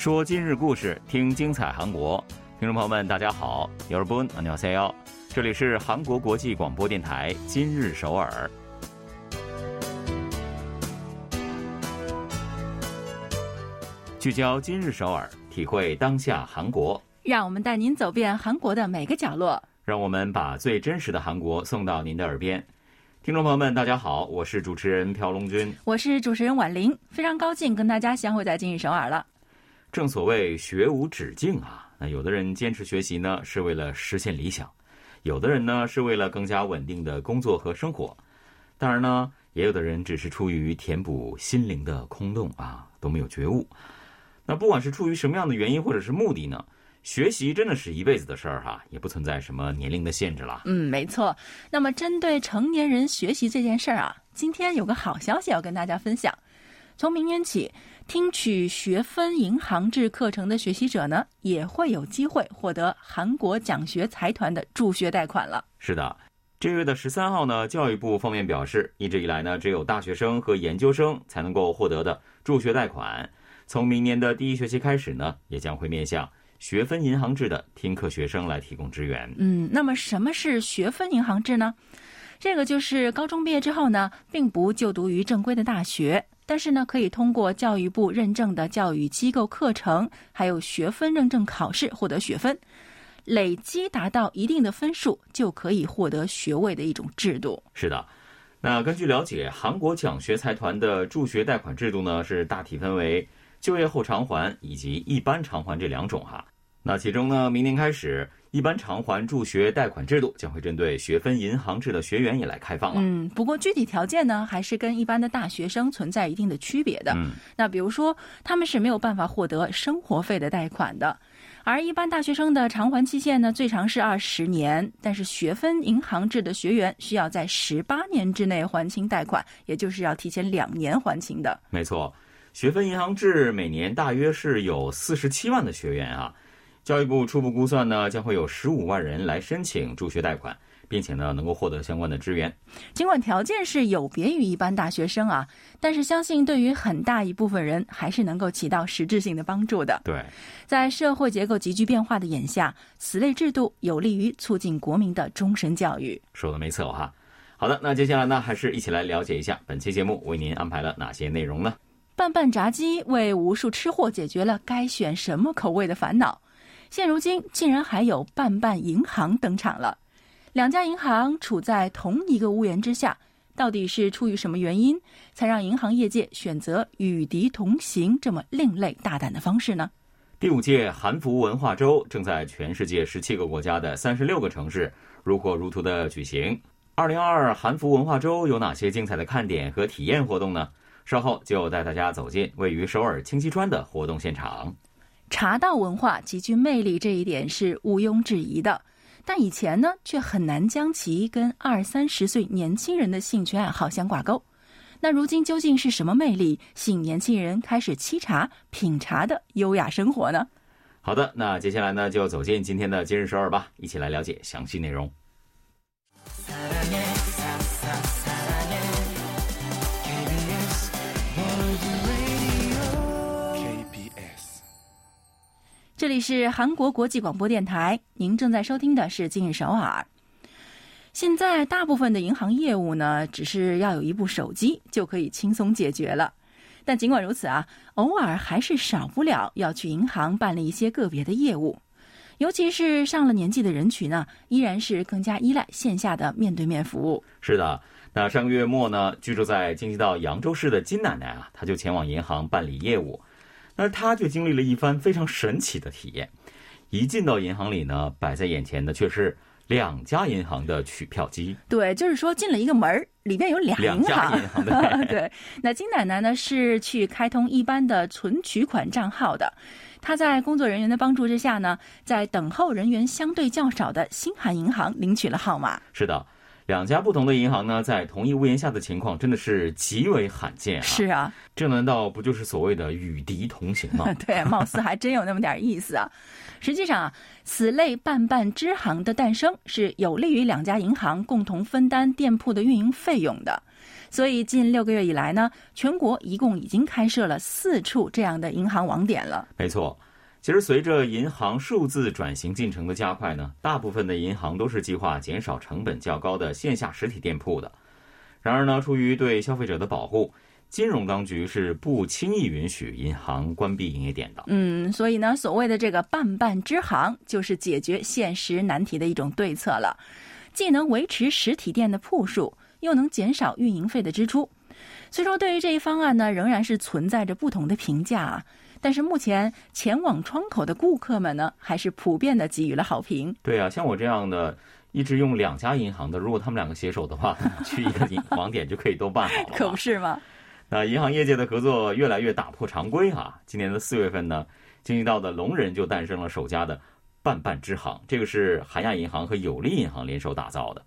说今日故事，听精彩韩国。听众朋友们，大家好，여러분안녕하세 요， 这里是韩国国际广播电台今日首尔。聚焦今日首尔，体会当下韩国。让我们带您走遍韩国的每个角落。让我们把最真实的韩国送到您的耳边。听众朋友们，大家好，我是主持人朴龙军，我是主持人婉玲，非常高兴跟大家相会在今日首尔了。 正所谓学无止境啊，那有的人坚持学习呢，是为了实现理想；有的人呢，是为了更加稳定的工作和生活。当然呢，也有的人只是出于填补心灵的空洞啊，都没有觉悟。那不管是出于什么样的原因或者是目的呢？学习真的是一辈子的事儿哈，也不存在什么年龄的限制了。嗯，没错。那么，针对成年人学习这件事儿啊，今天有个好消息要跟大家分享。从明年起，听取学分银行制课程的学习者呢，也会有机会获得韩国奖学财团的助学贷款了。是的，这月的十三号呢，教育部方面表示，一直以来呢，只有大学生和研究生才能够获得的助学贷款，从明年的第一学期开始呢，也将会面向。学分银行制的听课学生来提供支援。嗯，那么什么是学分银行制呢？这个就是高中毕业之后呢，并不就读于正规的大学，但是呢，可以通过教育部认证的教育机构课程，还有学分认证考试获得学分，累积达到一定的分数就可以获得学位的一种制度。是的，那根据了解，韩国奖学财团的助学贷款制度呢，是大体分为就业后偿还以及一般偿还这两种哈。那其中呢，明年开始，一般偿还助学贷款制度将会针对学分银行制的学员也来开放了。嗯，不过具体条件呢，还是跟一般的大学生存在一定的区别的。嗯，那比如说，他们是没有办法获得生活费的贷款的，而一般大学生的偿还期限呢，最长是二十年，但是学分银行制的学员需要在十八年之内还清贷款，也就是要提前两年还清的。没错，学分银行制每年大约是有四十七万的学员啊。教育部初步估算呢，将会有十五万人来申请助学贷款，并且呢能够获得相关的支援。尽管条件是有别于一般大学生啊，但是相信对于很大一部分人还是能够起到实质性的帮助的。对，在社会结构急剧变化的眼下，此类制度有利于促进国民的终身教育。说的没错哈。好的，那接下来呢，还是一起来了解一下本期节目为您安排了哪些内容呢？拌拌炸鸡为无数吃货解决了该选什么口味的烦恼。现如今，竟然还有伴伴银行登场了。两家银行处在同一个屋檐之下，到底是出于什么原因，才让银行业界选择与敌同行这么另类大胆的方式呢？第五届韩服文化周正在全世界十七个国家的三十六个城市如火如荼的举行。二零二二韩服文化周有哪些精彩的看点和体验活动呢？稍后就带大家走进位于首尔清溪川的活动现场。茶道文化极具魅力，这一点是毋庸置疑的。但以前呢，却很难将其跟二三十岁年轻人的兴趣爱好相挂钩。那如今究竟是什么魅力吸引年轻人开始沏茶、品茶的优雅生活呢？好的，那接下来呢，就走进今天的今日首尔吧，一起来了解详细内容。这里是韩国国际广播电台，您正在收听的是《今日首尔》。现在大部分的银行业务呢，只是要有一部手机就可以轻松解决了。但尽管如此啊，偶尔还是少不了要去银行办理一些个别的业务。尤其是上了年纪的人群呢，依然是更加依赖线下的面对面服务。是的，那上个月末呢，居住在京畿道扬州市的金奶奶啊，她就前往银行办理业务。而他却经历了一番非常神奇的体验。一进到银行里呢，摆在眼前的却是两家银行的取票机。对，就是说进了一个门儿，里面有俩银行。银行 对，那金奶奶呢是去开通一般的存取款账号的。她在工作人员的帮助之下呢，在等候人员相对较少的新韩银行领取了号码。是的，两家不同的银行呢，在同一屋檐下的情况真的是极为罕见啊！是啊，这难道不就是所谓的与敌同行吗？对，貌似还真有那么点意思啊。实际上啊，此类办办支行的诞生是有利于两家银行共同分担店铺的运营费用的。所以近六个月以来呢，全国一共已经开设了四处这样的银行网点了。没错。其实，随着银行数字转型进程的加快呢，大部分的银行都是计划减少成本较高的线下实体店铺的。然而呢，出于对消费者的保护，金融当局是不轻易允许银行关闭营业点的。嗯，所以呢，所谓的这个办办支行，就是解决现实难题的一种对策了，既能维持实体店的铺数，又能减少运营费的支出。虽说对于这一方案呢，仍然是存在着不同的评价啊。但是目前前往窗口的顾客们呢，还是普遍的给予了好评。对啊，像我这样的一直用两家银行的，如果他们两个携手的话，去一个银网点就可以都办好了。可不是吗？那银行业界的合作越来越打破常规啊。今年的四月份呢，京畿道的龙人就诞生了首家的办办支行，这个是韩亚银行和有利银行联手打造的。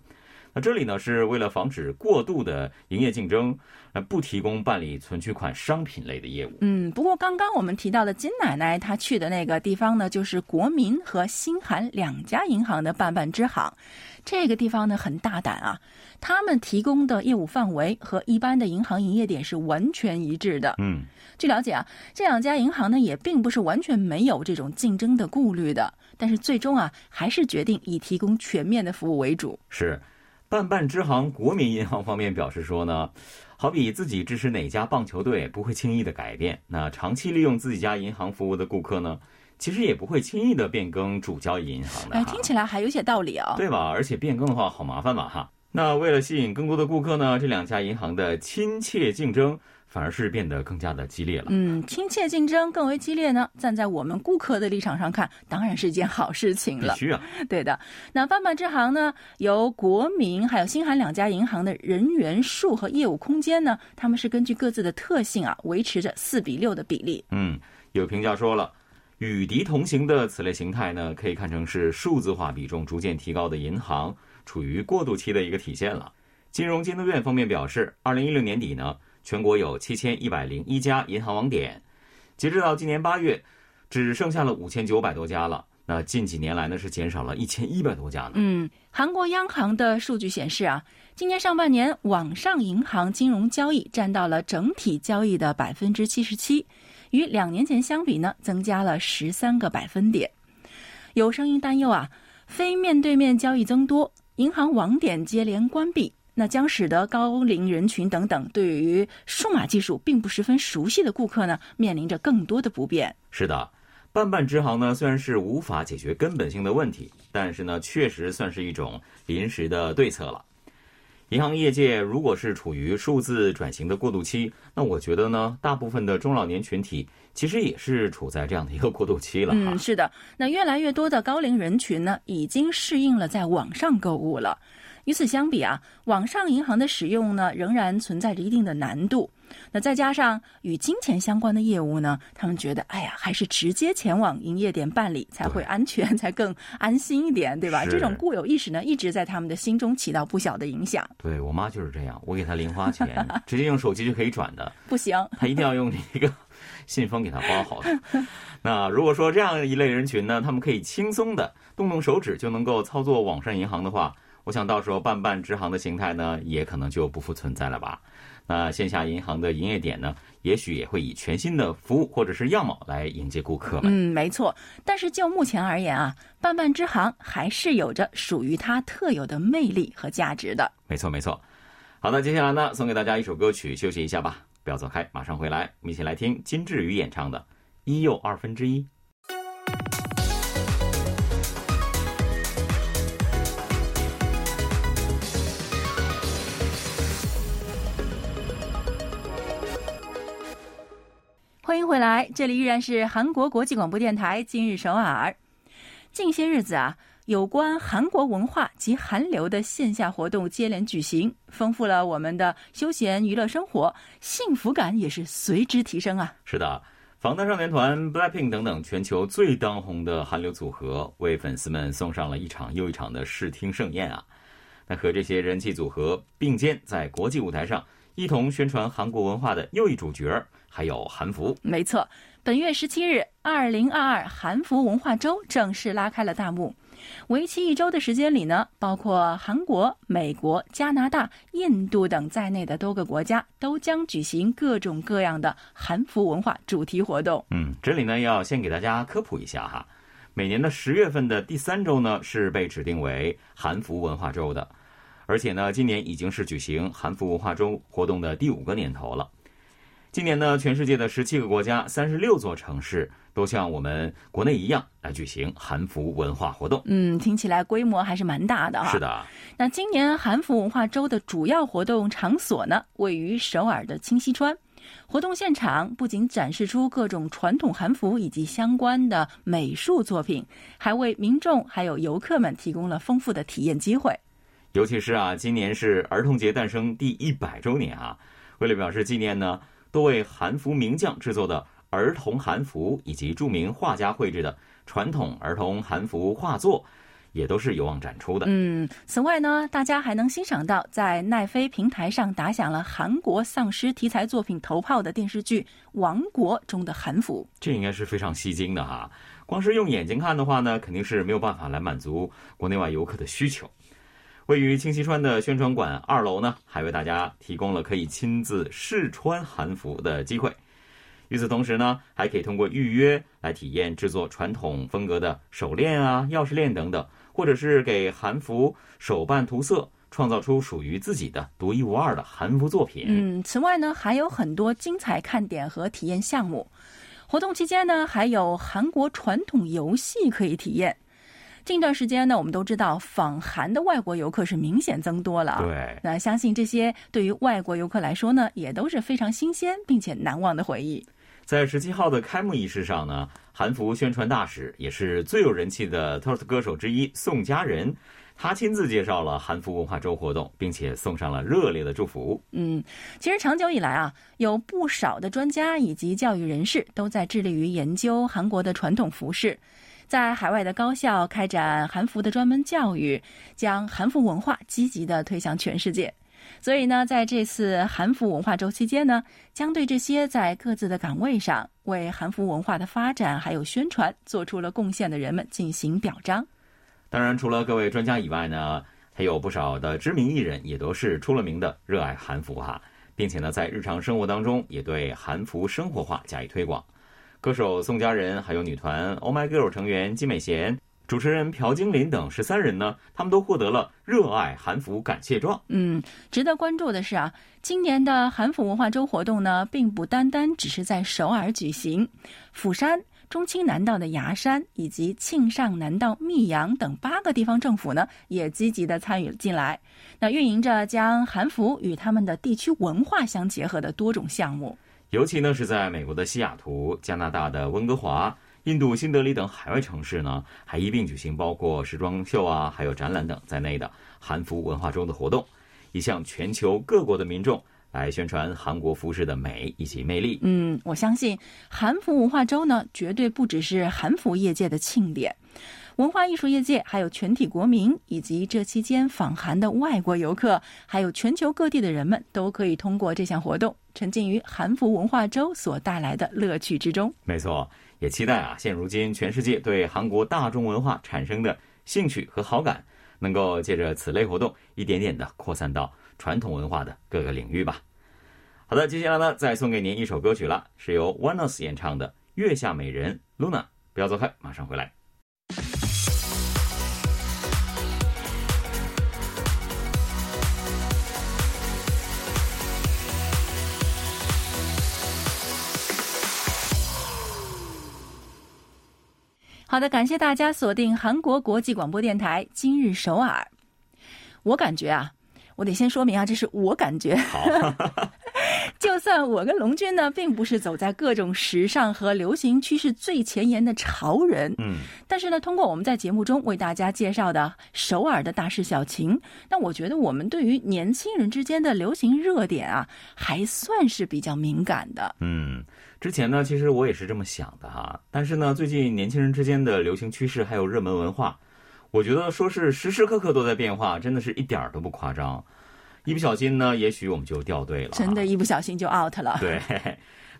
那这里呢，是为了防止过度的营业竞争，呃，不提供办理存取款商品类的业务。嗯，不过刚刚我们提到的金奶奶她去的那个地方呢，就是国民和新韩两家银行的办办支行。这个地方呢很大胆啊，他们提供的业务范围和一般的银行营业点是完全一致的。嗯，据了解啊，这两家银行呢也并不是完全没有这种竞争的顾虑的，但是最终啊还是决定以提供全面的服务为主。是。办办支行国民银行方面表示说呢，好比自己支持哪家棒球队，不会轻易的改变。那长期利用自己家银行服务的顾客呢，其实也不会轻易的变更主交易银行的。哎，听起来还有些道理啊，对吧？而且变更的话，好麻烦嘛，哈。那为了吸引更多的顾客呢，这两家银行的亲切竞争。反而是变得更加的激烈了。嗯，亲切竞争更为激烈呢。站在我们顾客的立场上看，当然是一件好事情了。必须啊，对的。那泛泛支行呢，由国民还有新韩两家银行的人员数和业务空间呢，他们是根据各自的特性啊，维持着四比六的比例。嗯，有评价说了，与敌同行的此类形态呢，可以看成是数字化比重逐渐提高的银行处于过渡期的一个体现了。金融监督院方面表示，二零一六年底呢。全国有七千一百零一家银行网点，截止到今年八月，只剩下了五千九百多家了。那近几年来呢，是减少了一千一百多家呢。嗯，韩国央行的数据显示啊，今年上半年网上银行金融交易占到了整体交易的百分之七十七，与两年前相比呢，增加了十三个百分点。有声音担忧啊，非面对面交易增多，银行网点接连关闭。那将使得高龄人群等等对于数码技术并不十分熟悉的顾客呢，面临着更多的不便。是的，办办支行呢虽然是无法解决根本性的问题，但是呢确实算是一种临时的对策了。银行业界如果是处于数字转型的过渡期，那我觉得呢，大部分的中老年群体其实也是处在这样的一个过渡期了。嗯，是的，那越来越多的高龄人群呢，已经适应了在网上购物了。与此相比啊，网上银行的使用呢，仍然存在着一定的难度。那再加上与金钱相关的业务呢，他们觉得，哎呀，还是直接前往营业点办理才会安全，才更安心一点，对吧？这种固有意识呢，一直在他们的心中起到不小的影响。对我妈就是这样，我给她零花钱，直接用手机就可以转的，不行，她一定要用一个信封给她包好的。那如果说这样一类人群呢，他们可以轻松的动动手指就能够操作网上银行的话。我想到时候办办支行的形态呢，也可能就不复存在了吧？那线下银行的营业点呢，也许也会以全新的服务或者是样貌来迎接顾客们。嗯，没错。但是就目前而言啊，办办支行还是有着属于它特有的魅力和价值的。没错，没错。好的，接下来呢，送给大家一首歌曲，休息一下吧，不要走开，马上回来，我们一起来听金志宇演唱的《一又二分之一》。欢迎回来，这里依然是韩国国际广播电台今日首尔。近些日子啊，有关韩国文化及韩流的线下活动接连举行，丰富了我们的休闲娱乐生活，幸福感也是随之提升啊。是的，防弹少年团、BLACKPINK 等等全球最当红的韩流组合，为粉丝们送上了一场又一场的视听盛宴啊。那和这些人气组合并肩，在国际舞台上一同宣传韩国文化的又一主角，还有韩服。没错，本月十七日，二零二二韩服文化周正式拉开了大幕。为期一周的时间里呢，包括韩国、美国、加拿大、印度等在内的多个国家都将举行各种各样的韩服文化主题活动。嗯，这里呢要先给大家科普一下哈。每年的十月份的第三周呢，是被指定为韩服文化周的，而且呢，今年已经是举行韩服文化周活动的第五个年头了。今年呢，全世界的十七个国家、三十六座城市都像我们国内一样来举行韩服文化活动。嗯，听起来规模还是蛮大的哈。是的。那今年韩服文化周的主要活动场所呢，位于首尔的清溪川。活动现场不仅展示出各种传统韩服以及相关的美术作品，还为民众还有游客们提供了丰富的体验机会。尤其是啊，今年是儿童节诞生第一百周年啊，为了表示纪念呢，多位韩服名将制作的儿童韩服以及著名画家绘制的传统儿童韩服画作。也都是有望展出的。嗯，此外呢，大家还能欣赏到在奈飞平台上打响了韩国丧尸题材作品头炮的电视剧《王国》中的韩服，这应该是非常吸睛的哈。光是用眼睛看的话呢，肯定是没有办法来满足国内外游客的需求。位于清溪川的宣传馆二楼呢，还为大家提供了可以亲自试穿韩服的机会。与此同时呢，还可以通过预约来体验制作传统风格的手链啊、钥匙链等等。或者是给韩服手办涂色，创造出属于自己的独一无二的韩服作品。嗯，此外呢，还有很多精彩看点和体验项目。活动期间呢，还有韩国传统游戏可以体验。近段时间呢，我们都知道访韩的外国游客是明显增多了。对，那相信这些对于外国游客来说呢，也都是非常新鲜并且难忘的回忆。在十七号的开幕仪式上呢。韩服宣传大使也是最有人气的特色歌手之一宋佳仁，他亲自介绍了韩服文化周活动，并且送上了热烈的祝福。嗯，其实长久以来啊，有不少的专家以及教育人士都在致力于研究韩国的传统服饰，在海外的高校开展韩服的专门教育，将韩服文化积极的推向全世界。所以呢，在这次韩服文化周期间呢，将对这些在各自的岗位上为韩服文化的发展还有宣传做出了贡献的人们进行表彰。当然，除了各位专家以外呢，还有不少的知名艺人也都是出了名的热爱韩服哈，并且呢，在日常生活当中也对韩服生活化加以推广。歌手宋佳仁，还有女团 Oh My Girl 成员金美贤。主持人朴精林等十三人呢，他们都获得了热爱韩服感谢状。嗯，值得关注的是啊，今年的韩服文化周活动呢，并不单单只是在首尔举行，釜山、中青南道的牙山以及庆尚南道密阳等八个地方政府呢，也积极的参与了进来，那运营着将韩服与他们的地区文化相结合的多种项目。尤其呢，是在美国的西雅图、加拿大的温哥华。印度新德里等海外城市呢，还一并举行包括时装秀啊，还有展览等在内的韩服文化周的活动，以向全球各国的民众来宣传韩国服饰的美以及魅力。嗯，我相信韩服文化周呢，绝对不只是韩服业界的庆典，文化艺术业界还有全体国民，以及这期间访韩的外国游客，还有全球各地的人们，都可以通过这项活动，沉浸于韩服文化周所带来的乐趣之中。没错。也期待啊，现如今全世界对韩国大众文化产生的兴趣和好感，能够借着此类活动，一点点的扩散到传统文化的各个领域吧。好的，接下来呢，再送给您一首歌曲了，是由 Oneus 演唱的《月下美人》，Luna，不要走开，马上回来。好的，感谢大家锁定韩国国际广播电台今日首尔。我感觉啊，我得先说明啊，这是我感觉。好，就算我跟龙军呢，并不是走在各种时尚和流行趋势最前沿的潮人，嗯，但是呢，通过我们在节目中为大家介绍的首尔的大事小情，那我觉得我们对于年轻人之间的流行热点啊，还算是比较敏感的。嗯。之前呢，其实我也是这么想的哈，但是呢，最近年轻人之间的流行趋势还有热门文化，我觉得说是时时刻刻都在变化，真的是一点儿都不夸张。一不小心呢，也许我们就掉队了。真的，一不小心就 out 了。对，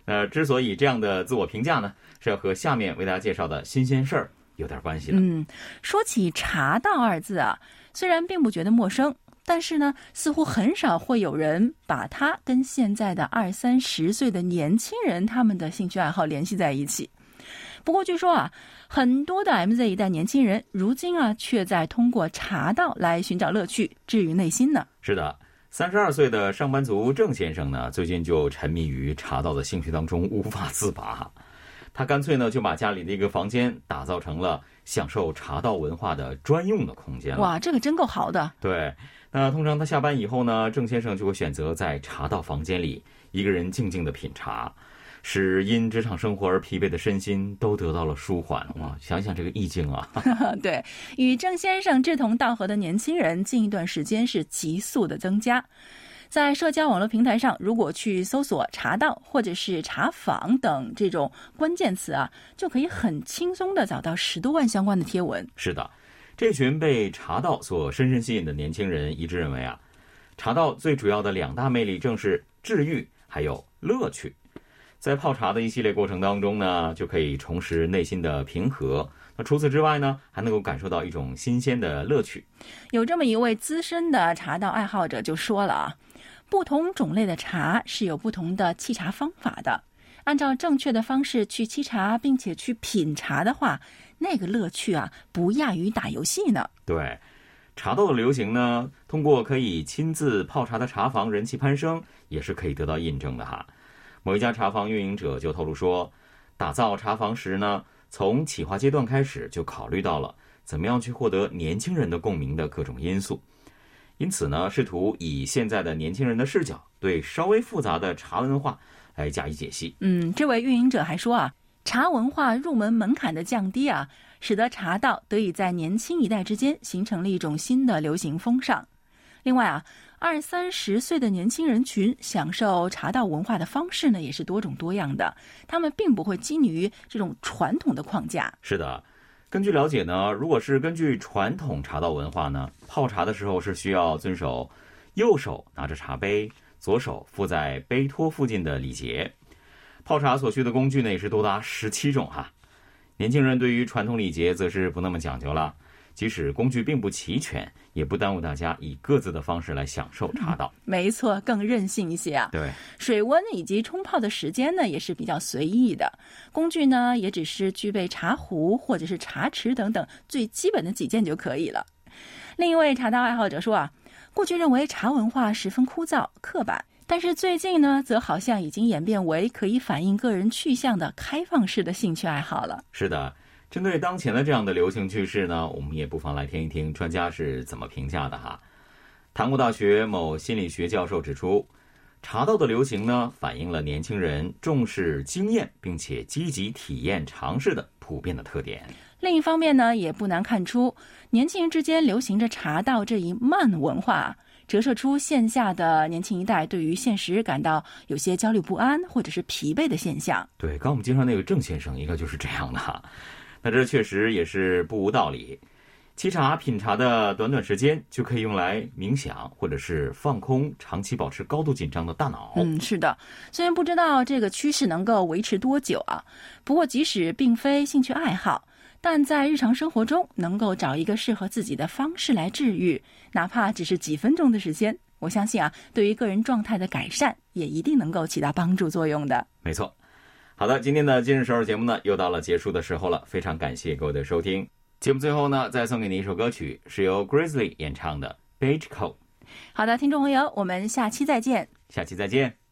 那之所以这样的自我评价呢，是要和下面为大家介绍的新鲜事儿有点关系的。嗯，说起“茶道”二字啊，虽然并不觉得陌生，但是呢，似乎很少会有人把它跟现在的二三十岁的年轻人他们的兴趣爱好联系在一起。不过据说啊，很多的 MZ 一代年轻人如今啊，却在通过茶道来寻找乐趣，治愈内心呢。是的，三十二岁的上班族郑先生呢，最近就沉迷于茶道的兴趣当中，无法自拔。他干脆呢，就把家里的一个房间打造成了享受茶道文化的专用的空间。哇，这个真够豪的。对，那通常他下班以后呢，郑先生就会选择在茶道房间里一个人静静的品茶。使因职场生活而疲惫的身心都得到了舒缓哇！想想这个意境啊，对，与郑先生志同道合的年轻人近一段时间是急速的增加。在社交网络平台上，如果去搜索“茶道”或者是“茶坊”等这种关键词啊，就可以很轻松的找到十多万相关的贴文。是的，这群被茶道所深深吸引的年轻人一致认为啊，茶道最主要的两大魅力正是治愈还有乐趣。在泡茶的一系列过程当中呢，就可以重拾内心的平和。那除此之外呢，还能够感受到一种新鲜的乐趣。有这么一位资深的茶道爱好者就说了啊，不同种类的茶是有不同的沏茶方法的。按照正确的方式去沏茶，并且去品茶的话，那个乐趣啊，不亚于打游戏呢。对，茶道的流行呢，通过可以亲自泡茶的茶房人气攀升，也是可以得到印证的哈。某一家茶房运营者就透露说，打造茶房时呢，从企划阶段开始就考虑到了怎么样去获得年轻人的共鸣的各种因素，因此呢，试图以现在的年轻人的视角，对稍微复杂的茶文化来加以解析。嗯，这位运营者还说啊，茶文化入门门槛的降低啊，使得茶道得以在年轻一代之间形成了一种新的流行风尚。另外啊。二三十岁的年轻人群享受茶道文化的方式呢，也是多种多样的。他们并不会拘泥于这种传统的框架。是的，根据了解呢，如果是根据传统茶道文化呢，泡茶的时候是需要遵守右手拿着茶杯，左手附在杯托附近的礼节。泡茶所需的工具呢，也是多达十七种哈。年轻人对于传统礼节则是不那么讲究了。即使工具并不齐全，也不耽误大家以各自的方式来享受茶道。没错，更任性一些啊。对，水温以及冲泡的时间呢，也是比较随意的。工具呢，也只是具备茶壶或者是茶匙等等最基本的几件就可以了。另一位茶道爱好者说啊，过去认为茶文化十分枯燥刻板，但是最近呢，则好像已经演变为可以反映个人去向的开放式的兴趣爱好了。是的。针对当前的这样的流行趋势呢，我们也不妨来听一听专家是怎么评价的哈。唐国大学某心理学教授指出，茶道的流行呢，反映了年轻人重视经验并且积极体验尝试的普遍的特点。另一方面呢，也不难看出，年轻人之间流行着茶道这一慢文化，折射出线下的年轻一代对于现实感到有些焦虑不安或者是疲惫的现象。对，刚我们介绍那个郑先生，应该就是这样的哈。那这确实也是不无道理。沏茶品茶的短短时间就可以用来冥想，或者是放空长期保持高度紧张的大脑。嗯，是的。虽然不知道这个趋势能够维持多久啊，不过即使并非兴趣爱好，但在日常生活中能够找一个适合自己的方式来治愈，哪怕只是几分钟的时间，我相信啊，对于个人状态的改善也一定能够起到帮助作用的。没错。好的，今天的今日首尔节目呢，又到了结束的时候了。非常感谢各位的收听。节目最后呢，再送给你一首歌曲，是由 Grizzly 演唱的《Beach Coat》。好的，听众朋友，我们下期再见。下期再见。